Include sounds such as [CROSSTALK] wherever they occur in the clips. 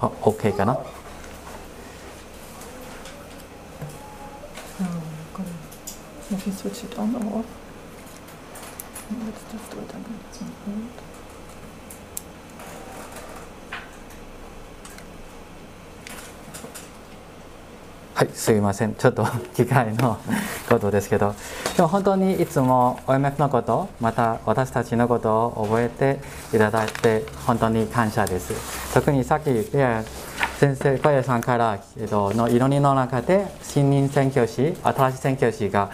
あ、OK かな？はい、すいません。ちょっと [LAUGHS] 機械の [LAUGHS] ことですけど、でも本当にいつも OMF のこと、また私たちのことを覚えて。いただいて本当に感謝です。特にさっき先生、小屋さんから、えっと、の祈りの中で新任宣教師、新しい宣教師が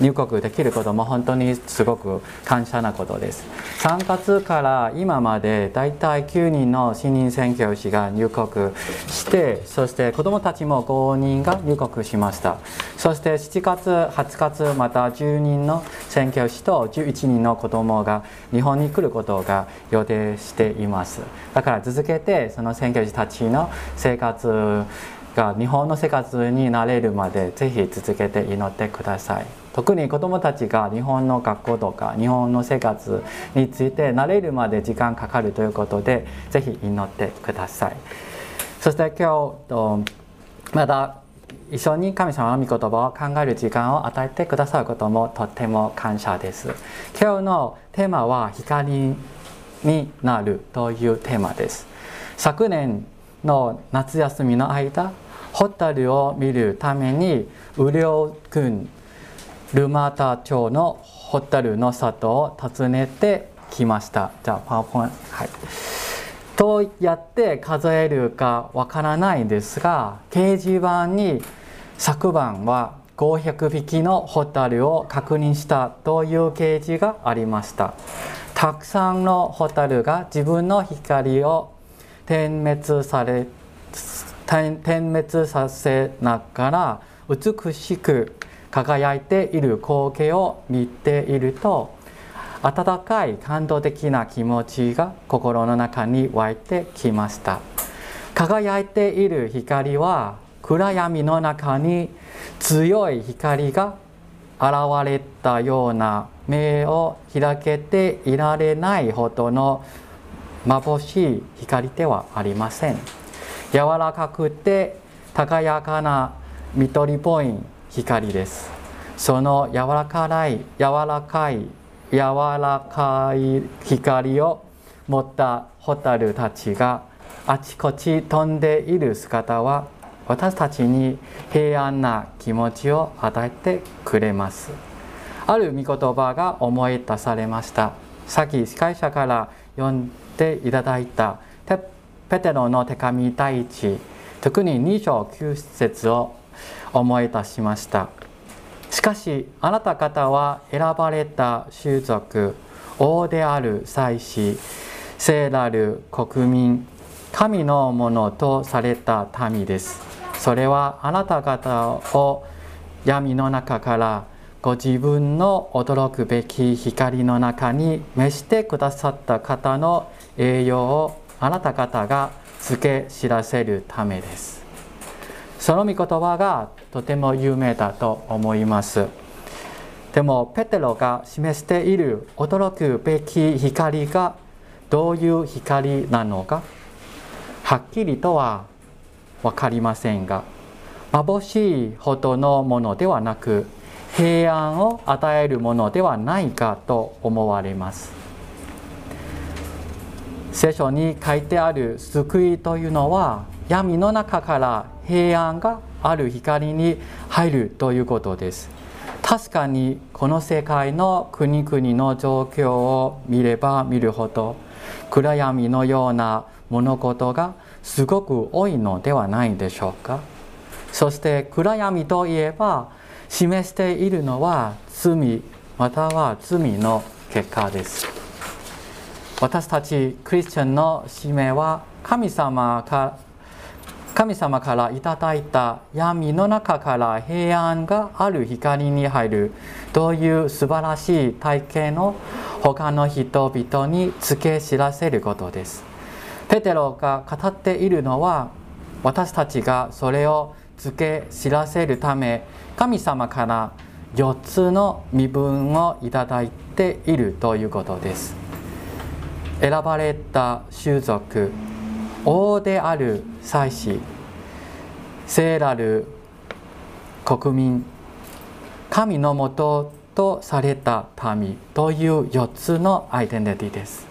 入国できることも本当にすごく感謝なことです。3月から今までだいたい9人の新任宣教師が入国して、そして子どもたちも5人が入国しました。そして7月、8月、また10人の宣教師と11人の子どもが日本に来ることが予定しています。だから続けてその宣教師たちの生活が日本の生活になれるまでぜひ続けて祈ってください。特に子どもたちが日本の学校とか日本の生活について慣れるまで時間かかるということでぜひ祈ってください。そして今日また一緒に神様の御言葉を考える時間を与えてくださることもとっても感謝です。今日のテーマは光になるというテーマです。昨年の夏休みの間ホタルを見るために雨量郡ルマータ町のホタルの里を訪ねてきました。じゃあ、パワーポイント。はい。どうやって数えるかわからないですが、掲示板に昨晩は500匹のホタルを確認したという掲示がありました。たくさんのホタルが自分の光を点滅され点滅させながら美しく輝いている光景を見ていると温かい感動的な気持ちが心の中に湧いてきました。輝いている光は暗闇の中に強い光が現れたような目を開けていられないほどの眩しい光ではありません。柔らかくて高やかな緑っぽい光です。その柔らかい柔らかい柔らかい光を持ったホタルたちがあちこち飛んでいる姿は私たちに平安な気持ちを与えてくれます。ある御言葉が思い出されました。さっき司会者から読んでいただいたペテロの手紙第一特に2章9節を思い出しました。かしあなた方は選ばれた種族王である祭司聖なる国民神のものとされた民です。それはあなた方を闇の中からご自分の驚くべき光の中に召してくださった方の栄養をあなた方が付け知らせるためです。その御言葉がとても有名だと思います。でもペテロが示している驚くべき光がどういう光なのかはっきりとは分かりませんが眩しいほどのものではなく平安を与えるものではないかと思われます。聖書に書いてある救いというのは闇の中から平安がある光に入るということです。確かにこの世界の国々の状況を見れば見るほど暗闇のような物事がすごく多いのではないでしょうか。そして暗闇といえば示しているのは罪または罪の結果です。私たちクリスチャンの使命は神様神様からいただいた闇の中から平安がある光に入るという素晴らしい体験を他の人々に付け知らせることです。ペテロが語っているのは私たちがそれを付け知らせるため神様から4つの身分をいただいているということです。選ばれた種族王である祭司聖なる国民神のもととされた民という4つのアイデンティティです。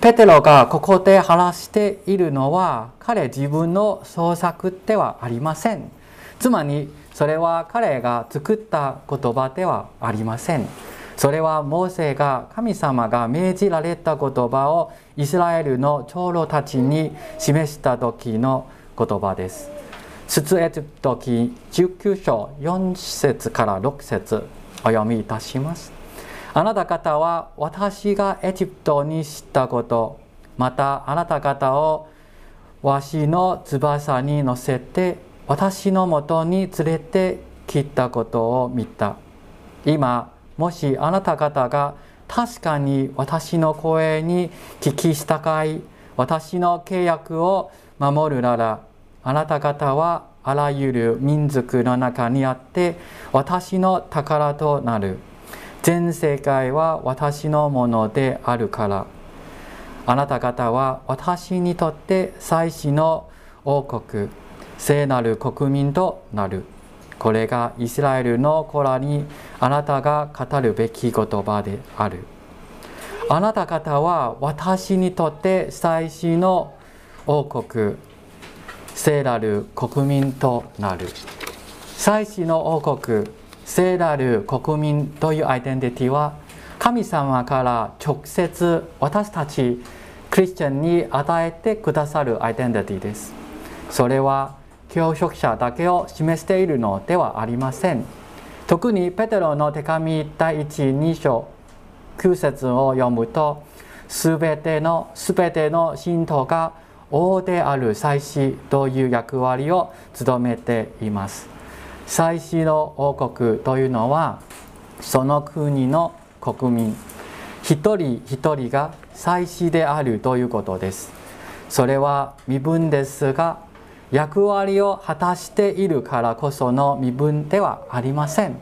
ペテロがここで話しているのは彼自分の創作ではありません。つまりそれは彼が作った言葉ではありません。それはモーセが神様が命じられた言葉をイスラエルの長老たちに示した時の言葉です。出エジプト記19章4節から6節お読みいたします。あなた方は私がエジプトに知ったことまたあなた方をわしの翼に乗せて私のもとに連れてきたことを見た。今もしあなた方が確かに私の声に聞き従い私の契約を守るならあなた方はあらゆる民族の中にあって私の宝となる。全世界は私のものであるから。あなた方は私にとって祭司の王国聖なる国民となる。これがイスラエルの子らにあなたが語るべき言葉である。あなた方は私にとって祭司の王国聖なる国民となる。祭司の王国聖なる国民というアイデンティティは神様から直接私たちクリスチャンに与えてくださるアイデンティティです。それは教職者だけを示しているのではありません。特にペテロの手紙第12章9節を読むとすべてのすべての信徒が王である祭司という役割を務めています。祭司の王国というのはその国の国民。一人一人が祭司であるということです。それは身分ですが役割を果たしているからこその身分ではありません。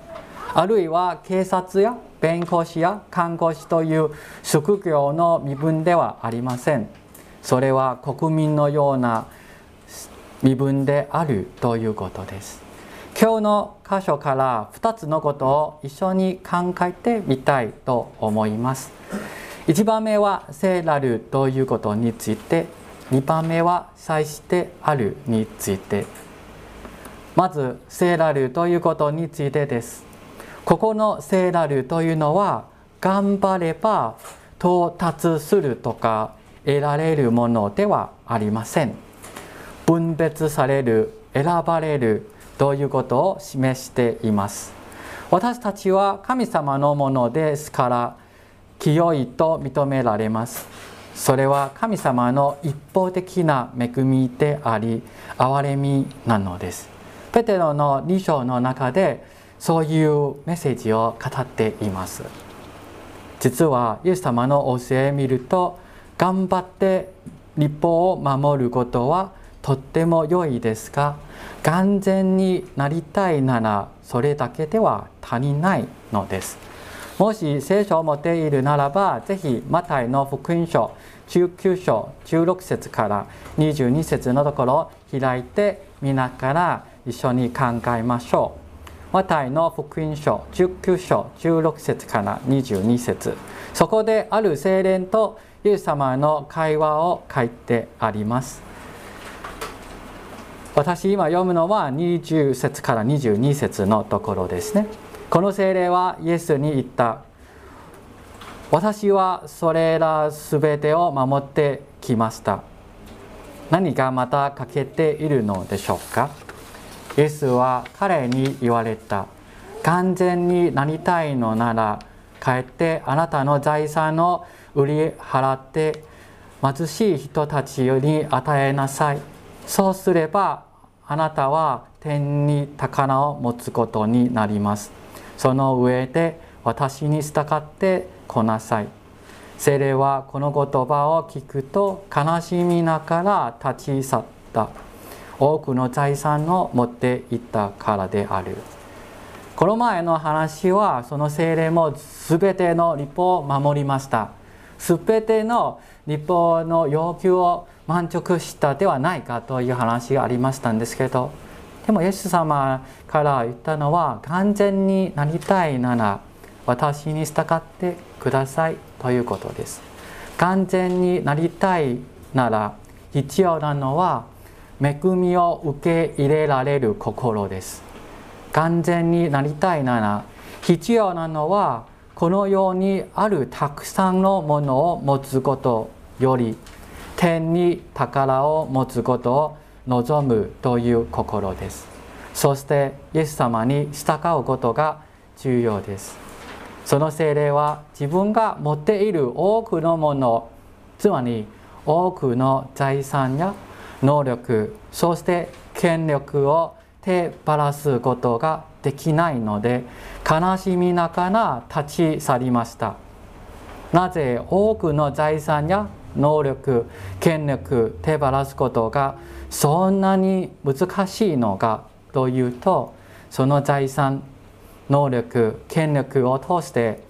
あるいは警察や弁護士や看護師という職業の身分ではありません。それは国民のような身分であるということです。今日の箇所から2つのことを一緒に考えてみたいと思います。1番目は聖なるということについて2番目は祭してあるについて。まず聖なるということについてです。ここの聖なるというのは頑張れば到達するとか得られるものではありません。分別される選ばれるということを示しています。私たちは神様のものですから清いと認められます。それは神様の一方的な恵みであり憐れみなのです。ペテロの2章の中でそういうメッセージを語っています。実はイエス様の教えを見ると頑張って立法を守ることはとっても良いですが完全になりたいならそれだけでは足りないのです。もし聖書を持っているならばぜひマタイの福音書19章16節から22節のところを開いてみながら一緒に考えましょう。マタイの福音書19章16節から22節。そこである精霊とイエス様の会話を書いてあります。私今読むのは20節から22節のところですね。この精霊はイエスに言った。私はそれらすべてを守ってきました。何かまた欠けているのでしょうか？イエスは彼に言われた。完全になりたいのなら帰ってあなたの財産を売り払って貧しい人たちに与えなさい。そうすればあなたは天に宝を持つことになります。その上で私に従ってこなさい。精霊はこの言葉を聞くと悲しみながら立ち去った。多くの財産を持っていったからである。この前の話はその精霊も全ての立法を守りました。全ての日本の要求を満足したではないかという話がありましたんですけどでもイエス様から言ったのは完全になりたいなら私に従ってくださいということです。完全になりたいなら必要なのは恵みを受け入れられる心です。完全になりたいなら必要なのはこのようにあるたくさんのものを持つことより天に宝を持つことを望むという心です。そしてイエス様に従うことが重要です。その精霊は自分が持っている多くのものつまり多くの財産や能力そして権力を手放すことができないので悲しみながら立ち去りましたなぜ多くの財産や能力権力手放すことがそんなに難しいのかというとその財産能力権力を通して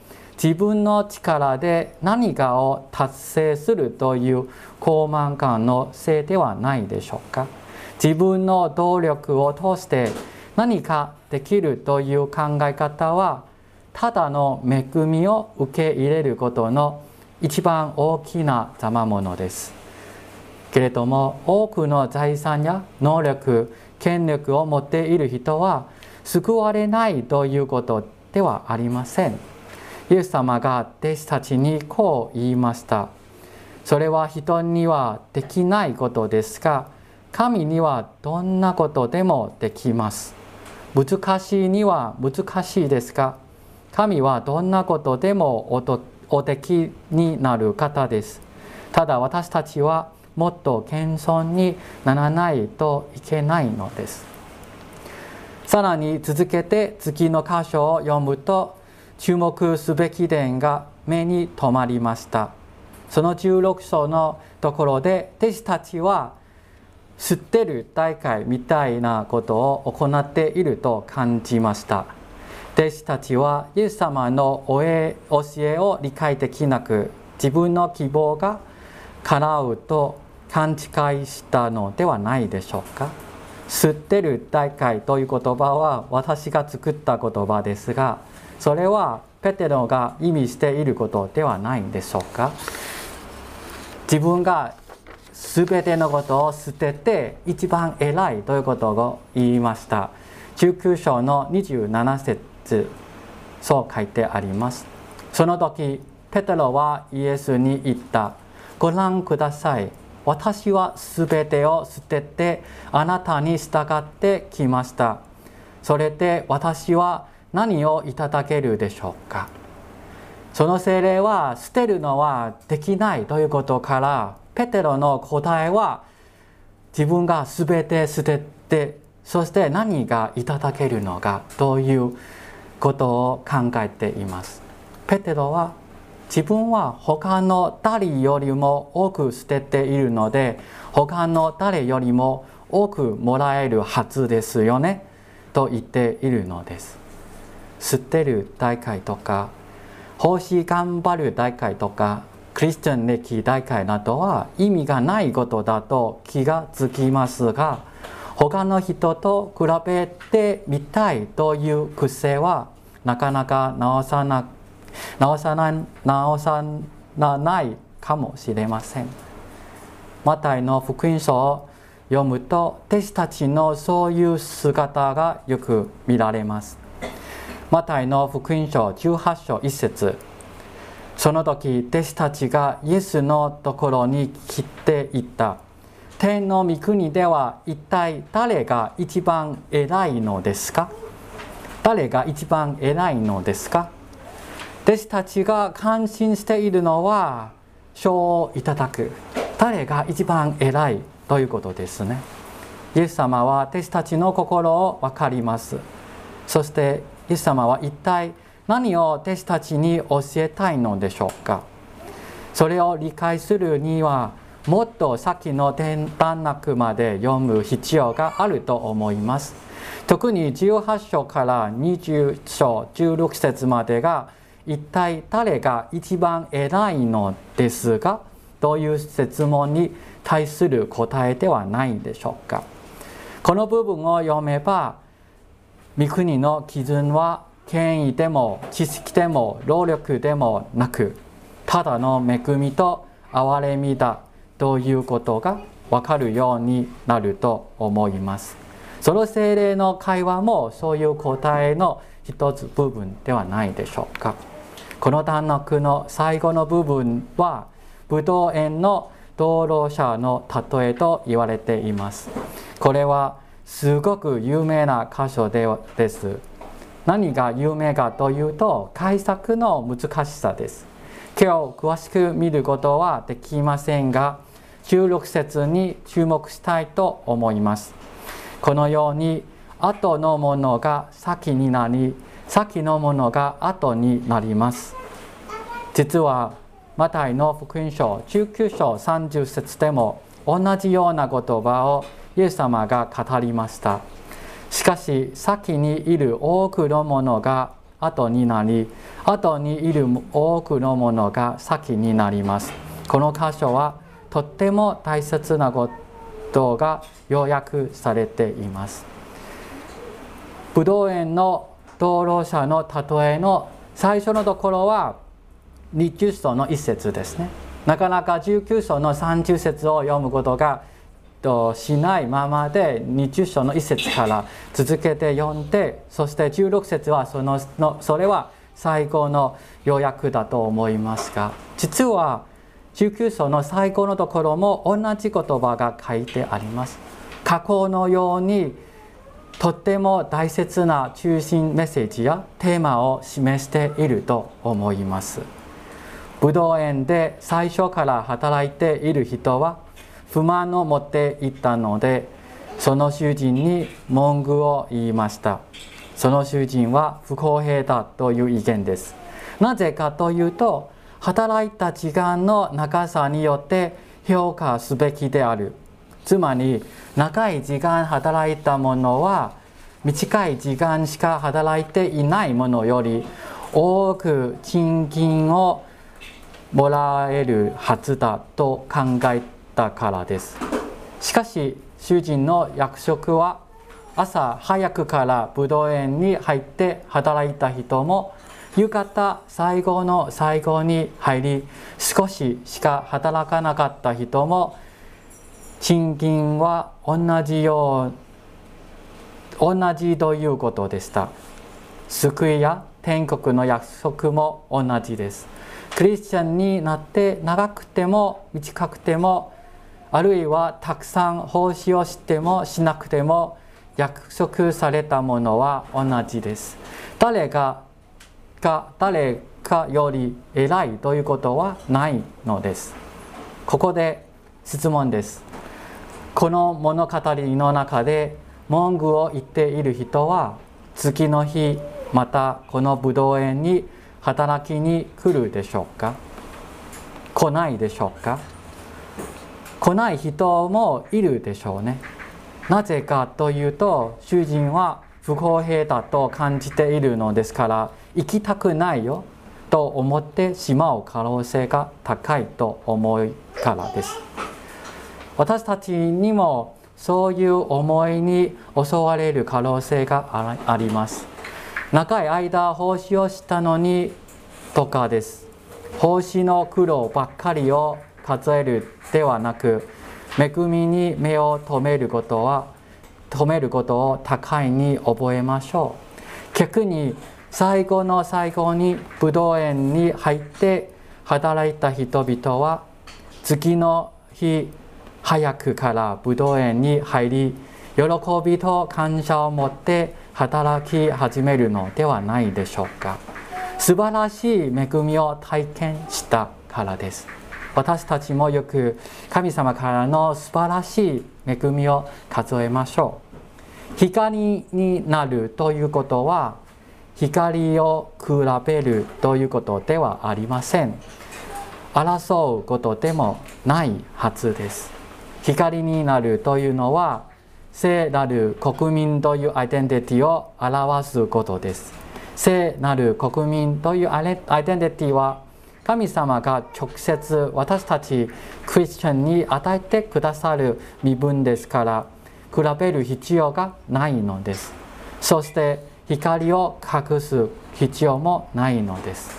自分の力で何かを達成するという高慢感のせいではないでしょうか？自分の努力を通して何かできるという考え方はただの恵みを受け入れることの一番大きな賜物です。けれども多くの財産や能力権力を持っている人は救われないということではありません。イエス様が弟子たちにこう言いました。それは人にはできないことですが、神にはどんなことでもできます。難しいには難しいですが、神はどんなことでもおできになる方です。ただ私たちはもっと謙遜にならないといけないのです。さらに続けて次の箇所を読むと注目すべき点が目に留まりました。その16章のところで弟子たちは吸ってる大会みたいなことを行っていると感じました。弟子たちはイエス様の教えを理解できなく自分の希望が叶うと勘違いしたのではないでしょうか？吸ってる大会という言葉は私が作った言葉ですがそれはペテロが意味していることではないんでしょうか？自分が全てのことを捨てて一番偉いということを言いました。19章の27節そう書いてあります。その時ペテロはイエスに言った。ご覧ください私はすべてを捨ててあなたに従ってきました。それで私は何をいただけるでしょうかその精霊は捨てるのはできないということからペテロの答えは自分が全て捨ててそして何がいただけるのかということを考えています。ペテロは自分は他の誰よりも多く捨てているので他の誰よりも多くもらえるはずですよねと言っているのです。捨てる大会とか奉仕頑張る大会とかクリスチャン歴大会などは意味がないことだと気がつきますが他の人と比べてみたいという癖はなかなか直さなく直さな直さないかもしれません。マタイの福音書を読むと弟子たちのそういう姿がよく見られます。マタイの福音書18章1節その時弟子たちがイエスのところに来ていった。天の御国では一体誰が一番偉いのですか？誰が一番偉いのですか？弟子たちが関心しているのは賞をいただく。誰が一番偉いということですね。イエス様は弟子たちの心を分かります。そしてイエス様は一体何を弟子たちに教えたいのでしょうか。それを理解するにはもっと先の段落まで読む必要があると思います。特に18章から20章16節までが一体誰が一番偉いのですかという質問に対する答えではないでしょうか。この部分を読めば御国の基準は権威でも知識でも労力でもなくただの恵みと憐れみだということが分かるようになると思います。その精霊の会話もそういう答えの一つ部分ではないでしょうか。この段落の最後の部分はブドウ園の道路者の例えと言われています。これはすごく有名な箇所でです。何が有名かというと解釈の難しさです。今日詳しく見ることはできませんが16節に注目したいと思います。このように後のものが先になり先のものが後になります。実はマタイの福音書19章30節でも同じような言葉をイエス様が語りました。しかし先にいる多くのものが後になり後にいる多くのものが先になります。この箇所はとっても大切なことことが要約されています。ブドウ園の道路者の例えの最初のところは20章の一節ですね。なかなか19章の30節を読むことがしないままで20章の一節から続けて読んでそして16節はそののそれは最後の要約だと思いますが実は19章の最後のところも同じ言葉が書いてあります。過去のようにとっても大切な中心メッセージやテーマを示していると思います。武道園で最初から働いている人は不満を持っていったのでその主人に文句を言いましたその主人は不公平だという意見ですなぜかというと働いた時間の長さによって評価すべきである。つまり長い時間働いたものは短い時間しか働いていないものより多く賃金をもらえるはずだと考えたからです。しかし主人の役職は朝早くから武道園に入って働いた人も夕方最後の最後に入り少ししか働かなかった人も賃金は同じよう同じということでした救いや天国の約束も同じですクリスチャンになって長くても短くてもあるいはたくさん奉仕をしてもしなくても約束されたものは同じです。誰がが誰かより偉いということはないのです。ここで質問です。この物語の中で文句を言っている人は次の日またこの武道園に働きに来るでしょうか？来ないでしょうか？来ない人もいるでしょうねなぜかというと主人は不公平だと感じているのですから行きたくないよと思ってしまう可能性が高いと思うからです。私たちにもそういう思いに襲われる可能性があります。長い間奉仕をしたのにとかです。奉仕の苦労ばっかりを数えるではなく恵みに目を留めることは止めることを高いに覚えましょう。逆に最後の最後に武道園に入って働いた人々は次の日早くから武道園に入り喜びと感謝を持って働き始めるのではないでしょうか。素晴らしい恵みを体験したからです。私たちもよく神様からの素晴らしい恵みを数えましょう。光になるということは光を比べるということではありません。争うことでもないはずです。光になるというのは聖なる国民というアイデンティティを表すことです。聖なる国民というアイデンティティは神様が直接私たちクリスチャンに与えてくださる身分ですから比べる必要がないのです。そして光を隠す必要もないのです。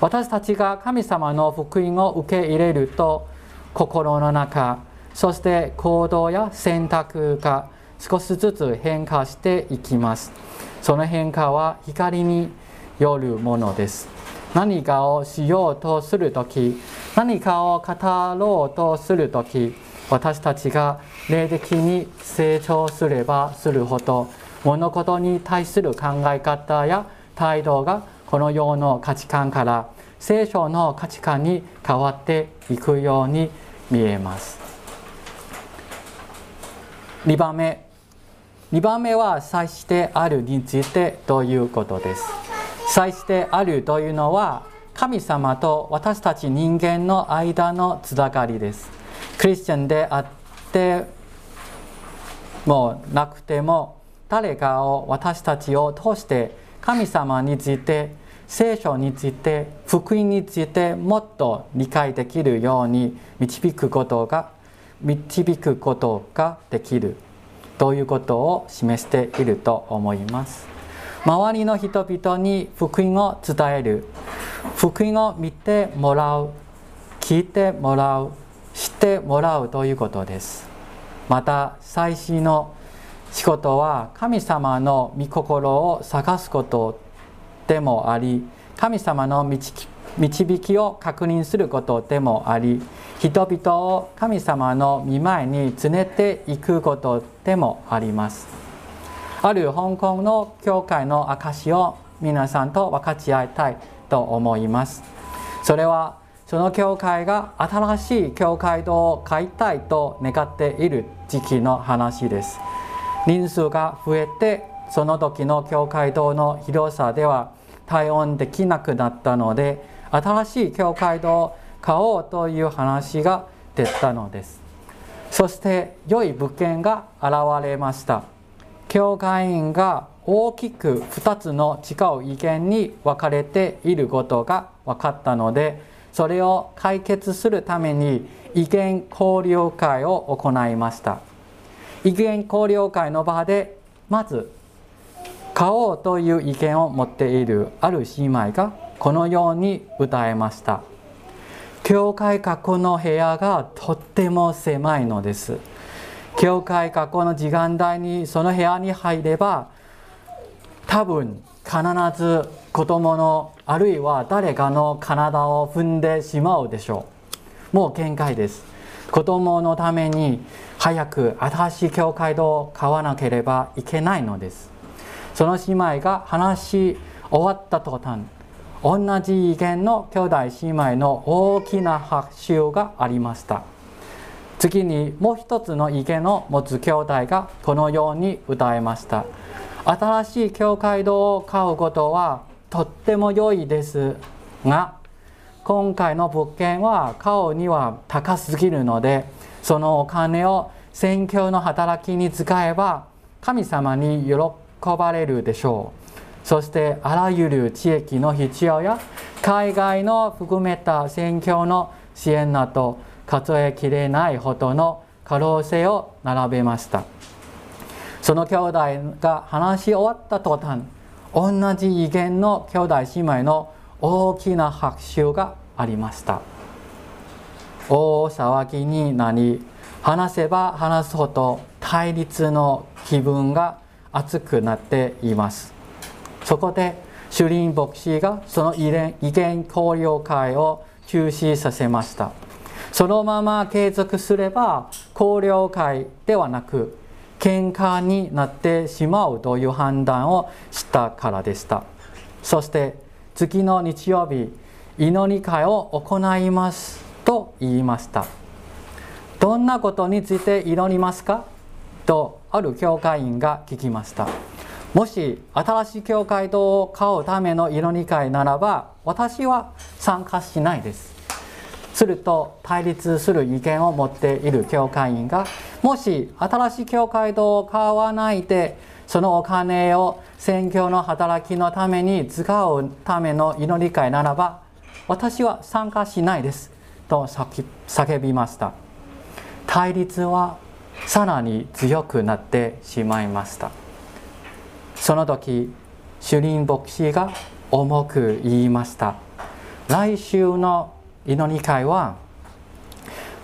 私たちが神様の福音を受け入れると心の中そして行動や選択が少しずつ変化していきます。その変化は光によるものです。何かをしようとするとき何かを語ろうとするとき私たちが霊的に成長すればするほど物事に対する考え方や態度がこの世の価値観から聖書の価値観に変わっていくように見えます。2番目。2番目は祭してあるについてということです。祭してあるというのは神様と私たち人間の間のつながりです。クリスチャンであってもなくても誰かを私たちを通して神様について聖書について福音についてもっと理解できるように導くことが導くことができるということを示していると思います。周りの人々に福音を伝える福音を見てもらう聞いてもらう知ってもらうということです。また最新の仕事は神様の御心を探すことでもあり神様の導きを確認することでもあり人々を神様の見舞いに連れていくことでもあります。ある香港の教会の証を皆さんと分かち合いたいと思います。それはその教会が新しい教会堂を買いたいと願っている時期の話です。人数が増えてその時の教会堂の広さでは対応できなくなったので新しい教会堂を買おうという話が出たのです。そして良い物件が現れました。教会員が大きく2つの違う意見に分かれていることが分かったのでそれを解決するために意見交流会を行いました。意見交流会の場でまず買おうという意見を持っているある姉妹がこのように歌えました。教会学校の部屋がとっても狭いのです。教会学校の時間帯にその部屋に入れば多分必ず子供のあるいは誰かの体を踏んでしまうでしょう。もう限界です。子供のために早く新しい教会堂を買わなければいけないのです。その姉妹が話し終わった途端同じ意見の兄弟姉妹の大きな拍手がありました。次にもう一つの意見を持つ兄弟がこのように歌いました。新しい教会堂を買うことはとっても良いですが今回の物件は買うには高すぎるのでそのお金を宣教の働きに使えば神様に喜ばれるでしょう。そしてあらゆる地域の必要や海外の含めた宣教の支援など数えきれないほどの可能性を並べました。その兄弟が話し終わった途端同じ意見の兄弟姉妹の大きな拍手がありました。大騒ぎになり話せば話すほど対立の気分が熱くなっています。そこで主林牧師がその意見交流会を中止させました。そのまま継続すれば交流会ではなく喧嘩になってしまうという判断をしたからでした。そして次の日曜日祈り会を行いますと言いました。どんなことについて祈りますか？とある教会員が聞きました。もし新しい教会堂を買うための祈り会ならば私は参加しないです。すると対立する意見を持っている教会員がもし新しい教会堂を買わないでそのお金を宣教の働きのために使うための祈り会ならば私は参加しないですと叫びました。対立はさらに強くなってしまいました。その時主任牧師が重く言いました。来週の祈り会は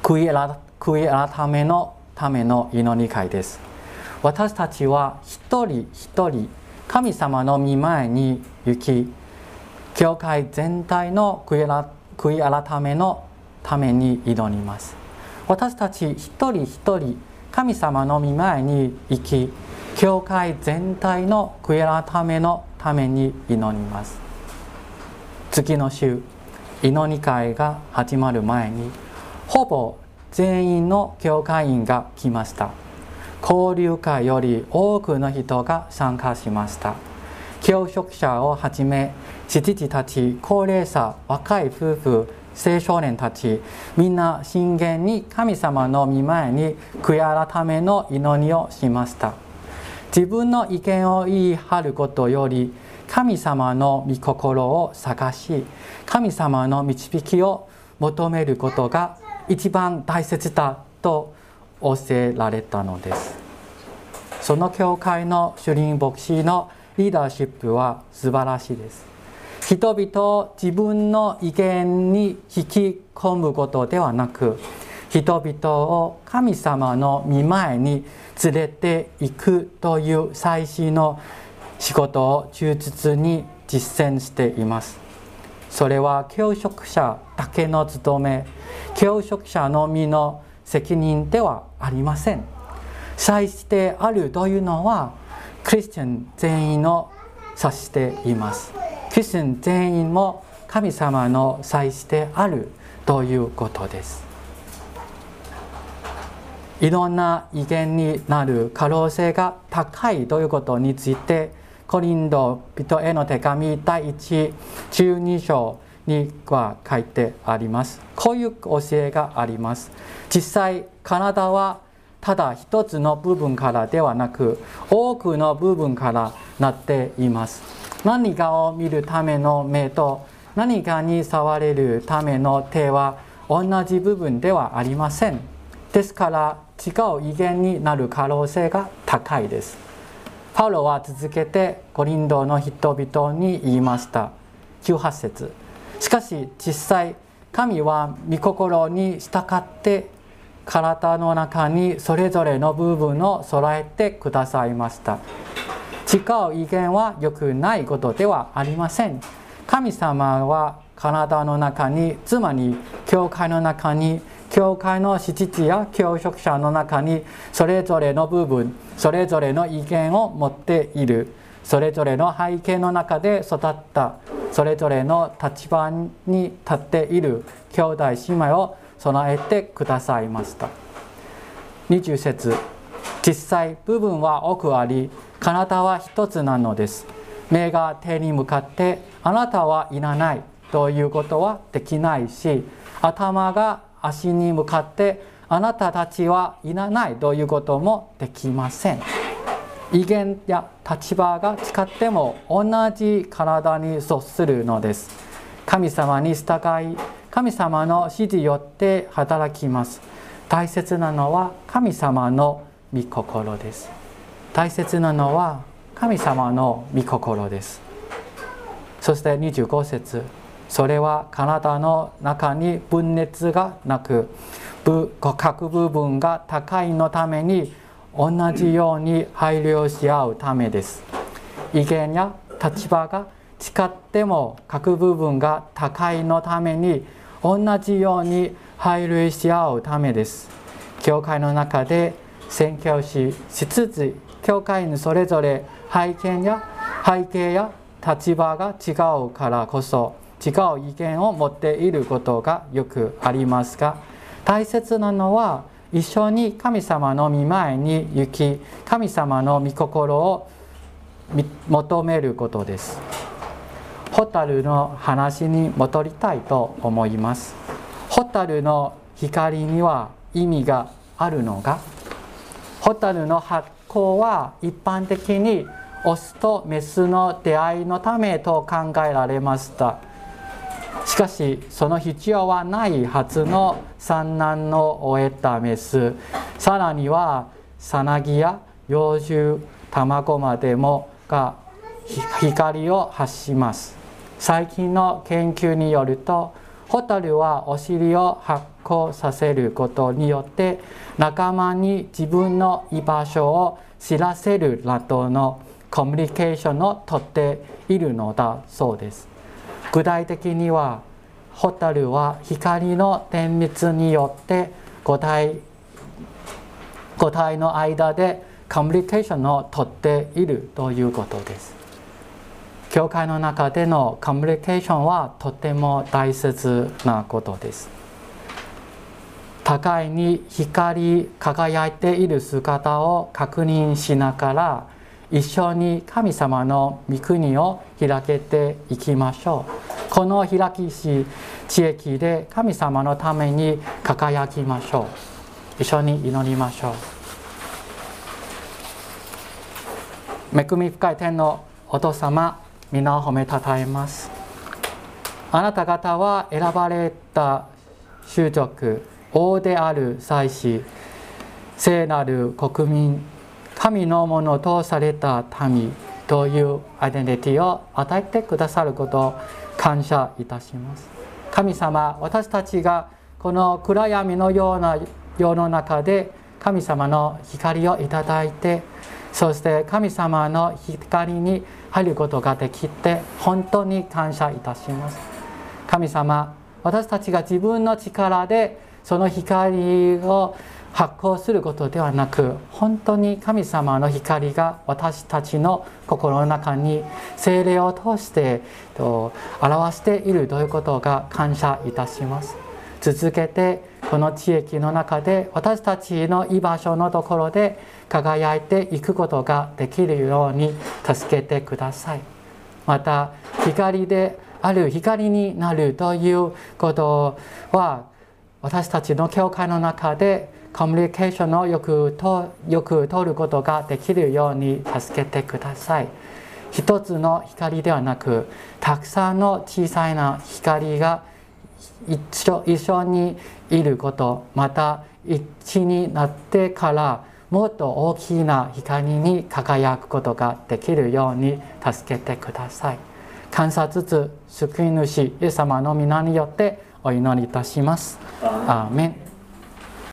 悔い改めのための祈り会です。私たちは一人一人神様の御前に行き教会全体の悔い改めのために祈ります。私たち一人一人神様の御前に行き教会全体の悔い改めのために祈ります。次の週祈り会が始まる前にほぼ全員の教会員が来ました。交流会より多くの人が参加しました。教職者をはじめ父たち高齢者若い夫婦青少年たちみんな真剣に神様の御前に悔い改めの祈りをしました。自分の意見を言い張ることより神様の御心を探し神様の導きを求めることが一番大切だと教えられたのです。その教会の主任牧師のリーダーシップは素晴らしいです。人々を自分の意見に引き込むことではなく人々を神様の御前に連れていくという最新の仕事を忠実に実践しています。それは教職者だけの務め教職者のみの責任ではありません。祭司であるというのはクリスチャン全員を指しています。クリスチャン全員も神様の祭司であるということです。いろんな意見になる可能性が高いということについてコリンド人への手紙第1 12章には書いてあります。こういう教えがあります。実際体はただ一つの部分からではなく多くの部分からなっています。何かを見るための目と何かに触れるための手は同じ部分ではありません。ですから違う威厳になる可能性が高いです。パウロは続けてコリンドの人々に言いました。18節。しかし実際神は御心に従って体の中にそれぞれの部分を揃えてくださいました。違う意見は良くないことではありません。神様は体の中につまり教会の中に教会の史実や教職者の中にそれぞれの部分それぞれの意見を持っている。それぞれの背景の中で育ったそれぞれの立場に立っている兄弟姉妹を備えてくださいました。20節実際部分は多くあり体は一つなのです。目が手に向かってあなたはいらないということはできないし頭が足に向かってあなたたちはいらないということもできません。威厳や立場が使っても同じ体に属するのです。神様に従い神様の指示によって働きます。大切なのは神様の御心です。大切なのは神様の御心です。そして25節それは体の中に分裂がなく各部分が高いのために同じように配慮し合うためです。意見や立場が違っても各部分が高いのために同じように配慮し合うためです。教会の中で宣教師しつつ教会のそれぞれ背景や背景や立場が違うからこそ違う意見を持っていることがよくありますが大切なのは一緒に神様の御前に行き神様の御心を求めることです。ホタルの話に戻りたいと思います。ホタルの光には意味があるのがホタルの葉行は一般的にオスとメスの出会いのためと考えられました。しかしその必要はない初の産卵を終えたメス。さらにはさなぎや幼獣卵までもが光を発します。最近の研究によるとホタルはお尻を発光させることによって仲間に自分の居場所を知らせるなどのコミュニケーションをとっているのだそうです。具体的にはホタルは光の点滅によって個体個体の間でコミュニケーションをとっているということです。教会の中でのコミュニケーションはとても大切なことです。互いに光り輝いている姿を確認しながら一緒に神様の御国を開けていきましょう。この開きし地域で神様のために輝きましょう。一緒に祈りましょう。恵み深い天のお父様皆を褒めたたえます。あなた方は選ばれた種族王である祭司聖なる国民神のものとされた民というアイデンティティを与えてくださることを感謝いたします。神様私たちがこの暗闇のような世の中で神様の光をいただいてそして神様の光に入ることができて本当に感謝いたします。神様私たちが自分の力でその光を発光することではなく本当に神様の光が私たちの心の中に精霊を通して表しているということが感謝いたします。続けてこの地域の中で私たちの居場所のところで輝いていくことができるように助けてください。また光である光になるということは私たちの教会の中でコミュニケーションをよくとよく取ることができるように助けてください一つの光ではなくたくさんの小さな光が一緒一緒にいることまた一致になってからもっと大きな光に輝くことができるように助けてください。感謝つつ救い主イエス様の皆によってお祈りいたします。アーメン